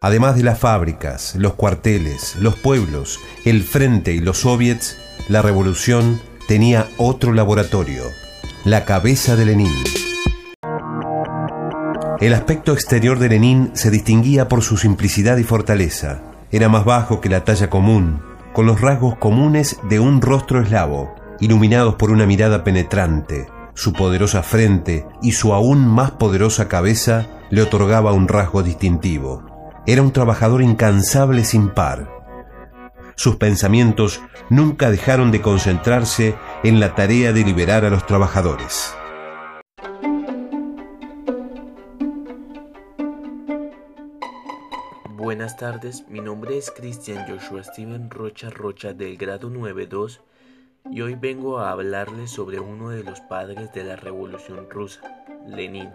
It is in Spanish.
Además de las fábricas, los cuarteles, los pueblos, el frente y los soviets, la revolución tenía otro laboratorio, la cabeza de Lenin. El aspecto exterior de Lenin se distinguía por su simplicidad y fortaleza. Era más bajo que la talla común, con los rasgos comunes de un rostro eslavo, iluminados por una mirada penetrante. Su poderosa frente y su aún más poderosa cabeza le otorgaba un rasgo distintivo. Era un trabajador incansable sin par. Sus pensamientos nunca dejaron de concentrarse en la tarea de liberar a los trabajadores. Buenas tardes, mi nombre es Cristian Joshua Steven Rocha Rocha del grado 9.2 y hoy vengo a hablarles sobre uno de los padres de la Revolución Rusa, Lenin.